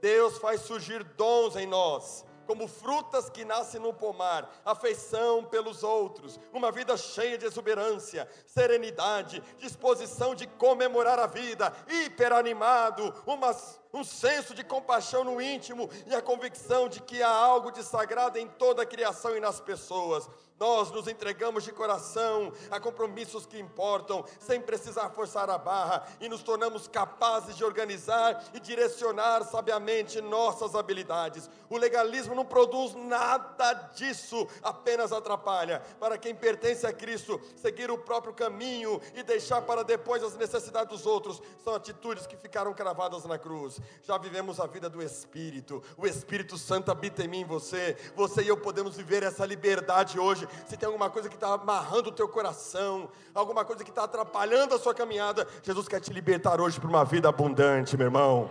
Deus faz surgir dons em nós, como frutas que nascem no pomar, afeição pelos outros, uma vida cheia de exuberância, serenidade, disposição de comemorar a vida, hiperanimado, uma, um senso de compaixão no íntimo e a convicção de que há algo de sagrado em toda a criação e nas pessoas. Nós nos entregamos de coração a compromissos que importam, sem precisar forçar a barra, e nos tornamos capazes de organizar e direcionar sabiamente nossas habilidades. O legalismo não produz nada disso, apenas atrapalha. Para quem pertence a Cristo, seguir o próprio caminho e deixar para depois as necessidades dos outros são atitudes que ficaram cravadas na cruz. Já vivemos a vida do Espírito, o Espírito Santo habita em mim você. Você e eu podemos viver essa liberdade hoje se tem alguma coisa que está amarrando o teu coração, alguma coisa que está atrapalhando a sua caminhada, Jesus quer te libertar hoje para uma vida abundante, meu irmão.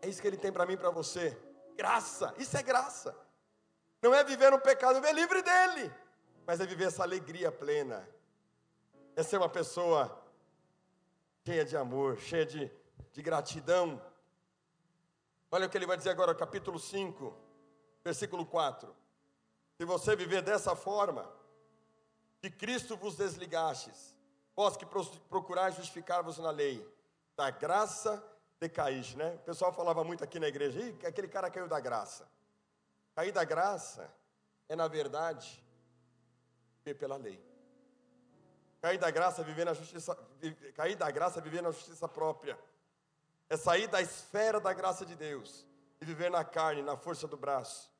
É isso que Ele tem para mim e para você. Graça, isso é graça. Não é viver no pecado, é viver livre dele, mas é viver essa alegria plena. É ser uma pessoa cheia de amor, cheia de, de gratidão. Olha o que ele vai dizer agora, capítulo 5, versículo 4. Se você viver dessa forma, de Cristo vos desligastes, vós que procurais justificar-vos na lei, da graça decaíste, né? O pessoal falava muito aqui na igreja, aquele cara caiu da graça. Cair da graça é, na verdade, viver pela lei. Cair da graça viver na justiça, cair da graça viver na justiça própria. É sair da esfera da graça de Deus e viver na carne, na força do braço.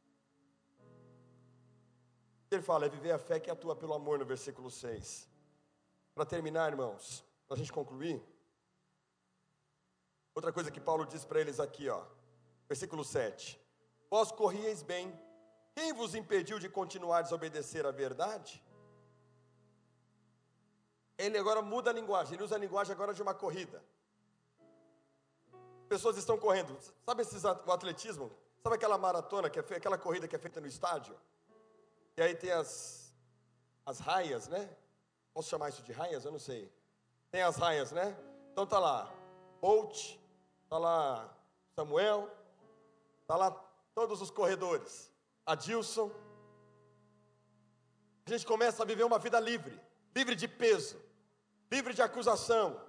Ele fala, é viver a fé que atua pelo amor, no versículo 6. Para terminar, irmãos, para a gente concluir, outra coisa que Paulo diz para eles aqui, ó, versículo 7. Vós corrieis bem, quem vos impediu de continuar a desobedecer a verdade? Ele agora muda a linguagem, ele usa a linguagem agora de uma corrida. Pessoas estão correndo, sabe esses, o atletismo? Sabe aquela maratona, que é aquela corrida que é feita no estádio? E aí tem as, as raias, né? Posso chamar isso de raias? Eu não sei. Tem as raias, né? Então tá lá Bolt, tá lá Samuel, tá lá todos os corredores. Adilson. A gente começa a viver uma vida livre, livre de peso, livre de acusação.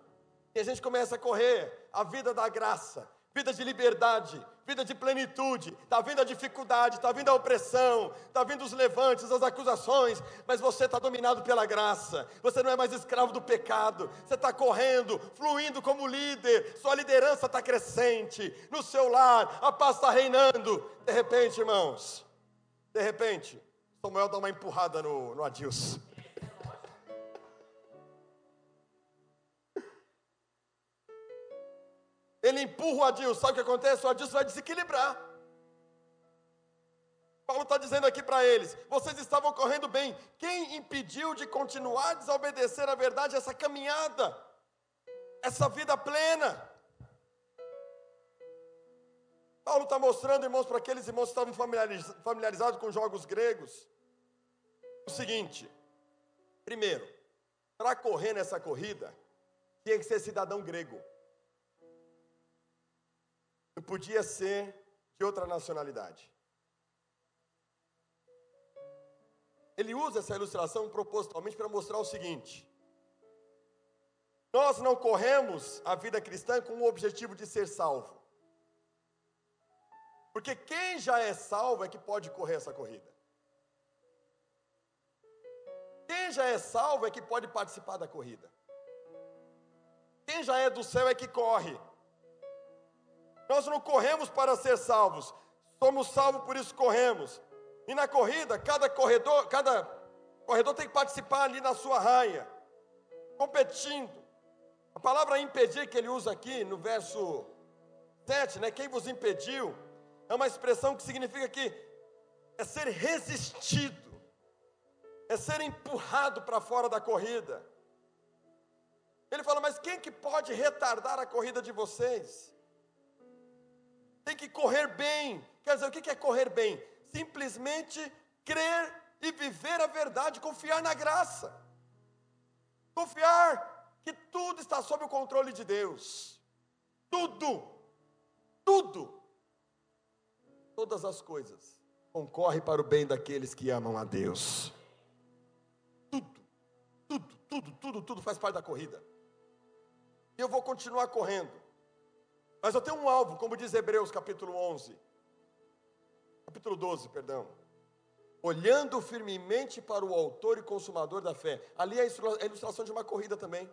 E a gente começa a correr a vida da graça, vida de liberdade, vida de plenitude. Está vindo a dificuldade, está vindo a opressão, está vindo os levantes, as acusações, mas você está dominado pela graça. Você não é mais escravo do pecado. Você está correndo, fluindo como líder. Sua liderança está crescente. No seu lar, a paz está reinando. De repente, irmãos, de repente, Samuel dá uma empurrada no, no Adilson. Ele empurra o Adilson, sabe o que acontece? O Adilson vai desequilibrar. Paulo está dizendo aqui para eles: vocês estavam correndo bem, quem impediu de continuar a desobedecer a verdade, essa caminhada, essa vida plena? Paulo está mostrando, irmãos, para aqueles irmãos que estavam familiarizados com jogos gregos, o seguinte: primeiro, para correr nessa corrida, tinha que ser cidadão grego não podia ser de outra nacionalidade. Ele usa essa ilustração propositalmente para mostrar o seguinte: nós não corremos a vida cristã com o objetivo de ser salvo. Porque quem já é salvo é que pode correr essa corrida. Quem já é salvo é que pode participar da corrida. Quem já é do céu é que corre. Nós não corremos para ser salvos, somos salvos por isso corremos. E na corrida, cada corredor, cada corredor tem que participar ali na sua raia, competindo. A palavra impedir que ele usa aqui no verso 7, né? Quem vos impediu, é uma expressão que significa que é ser resistido, é ser empurrado para fora da corrida. Ele fala, mas quem que pode retardar a corrida de vocês? Tem que correr bem. Quer dizer, o que é correr bem? Simplesmente crer e viver a verdade, confiar na graça. Confiar que tudo está sob o controle de Deus. Tudo. Tudo. Todas as coisas concorrem para o bem daqueles que amam a Deus. Tudo. Tudo, tudo, tudo, tudo faz parte da corrida. Eu vou continuar correndo. Mas eu tenho um alvo, como diz Hebreus capítulo 11. Capítulo 12, perdão. Olhando firmemente para o autor e consumador da fé. Ali é a ilustração de uma corrida também.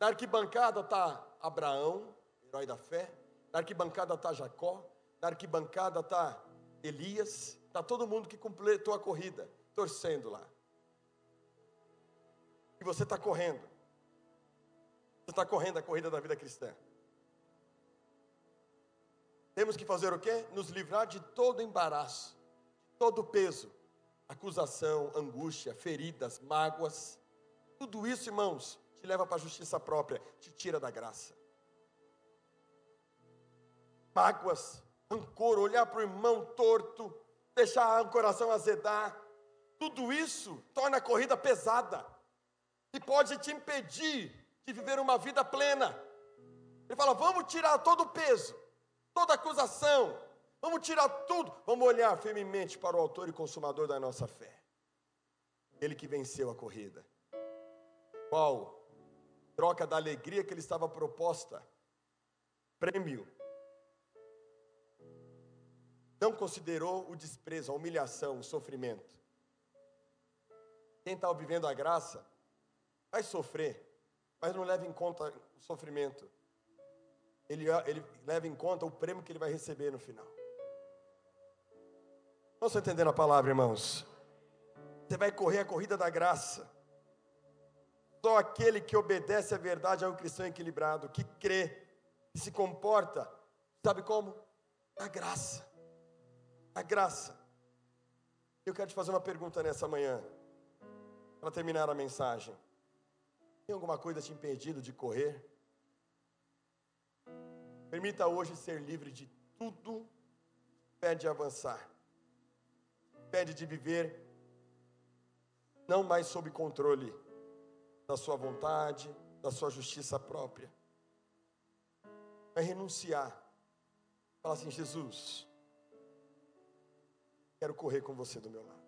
Na arquibancada está Abraão, herói da fé. Na arquibancada está Jacó. Na arquibancada está Elias. Está todo mundo que completou a corrida, torcendo lá. E você está correndo. Você está correndo a corrida da vida cristã. Temos que fazer o quê? Nos livrar de todo embaraço, todo peso, acusação, angústia, feridas, mágoas. Tudo isso, irmãos, te leva para a justiça própria, te tira da graça. Mágoas, rancor, olhar para o irmão torto, deixar o coração azedar. Tudo isso torna a corrida pesada e pode te impedir de viver uma vida plena. Ele fala: vamos tirar todo o peso, toda acusação, vamos tirar tudo, vamos olhar firmemente para o Autor e Consumador da nossa fé. Ele que venceu a corrida. Qual? Troca da alegria que ele estava proposta. Prêmio. Não considerou o desprezo, a humilhação, o sofrimento. Quem está vivendo a graça vai sofrer, mas não leva em conta o sofrimento. Ele, ele leva em conta o prêmio que ele vai receber no final. Não estão entendendo a palavra, irmãos? Você vai correr a corrida da graça. Só aquele que obedece à verdade é um cristão equilibrado, que crê, que se comporta, sabe como? A graça. A graça. Eu quero te fazer uma pergunta nessa manhã, para terminar a mensagem. Tem alguma coisa te impedindo de correr? Permita hoje ser livre de tudo. Pede avançar. Pede de viver não mais sob controle da sua vontade, da sua justiça própria. Vai renunciar. Fala assim: Jesus, quero correr com você do meu lado.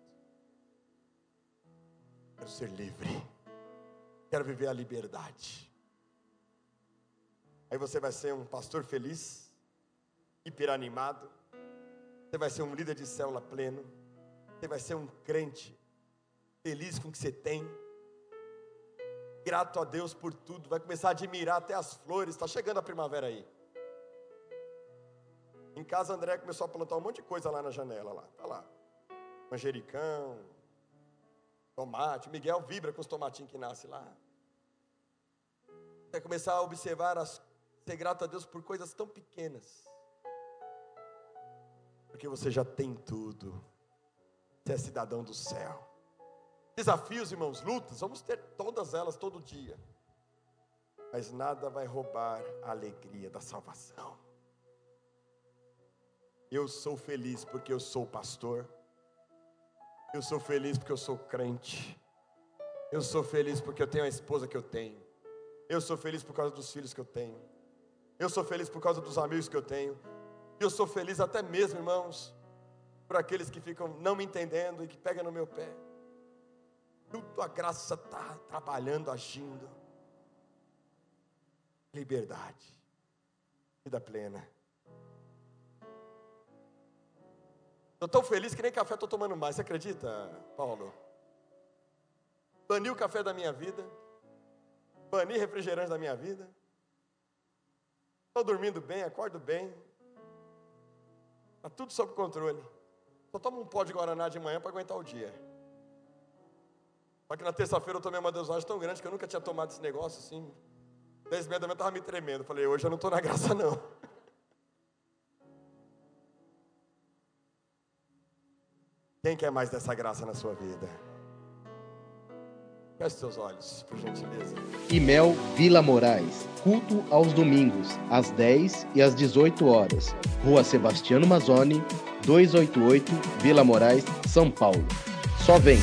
Quero ser livre. Quero viver a liberdade. Aí você vai ser um pastor feliz, hiperanimado. Você vai ser um líder de célula pleno. Você vai ser um crente feliz com o que você tem. Grato a Deus por tudo. Vai começar a admirar até as flores. Está chegando a primavera aí. Em casa, André começou a plantar um monte de coisa lá na janela. Lá. Tá lá. Manjericão, tomate. Miguel vibra com os tomatinhos que nascem lá. Vai começar a observar, as, ser grato a Deus por coisas tão pequenas. Porque você já tem tudo. Você é cidadão do céu. Desafios, irmãos, lutas, vamos ter todas elas todo dia. Mas nada vai roubar a alegria da salvação. Eu sou feliz porque eu sou pastor. Eu sou feliz porque eu sou crente. Eu sou feliz porque eu tenho a esposa que eu tenho. Eu sou feliz por causa dos filhos que eu tenho. Eu sou feliz por causa dos amigos que eu tenho. Eu sou feliz até mesmo, irmãos, por aqueles que ficam não me entendendo e que pegam no meu pé. Tudo a graça está trabalhando, agindo. Liberdade. Vida plena. Estou tão feliz que nem café estou tomando mais. Você acredita, Paulo? Bani o café da minha vida. Bani refrigerante da minha vida. Estou dormindo bem, acordo bem. Está tudo sob controle. Só tomo um pó de Guaraná de manhã para aguentar o dia. Só que na terça-feira eu tomei uma dosagem tão grande que eu nunca tinha tomado esse negócio assim. Dez e meia da manhã estava me tremendo. Falei, hoje eu não estou na graça, não. Quem quer mais dessa graça na sua vida? Feche seus olhos, por gentileza. Imel Vila Moraes. Culto aos domingos, às 10 e às 18 horas. Rua Sebastiano Mazzoni, 288, Vila Moraes, São Paulo. Só vem!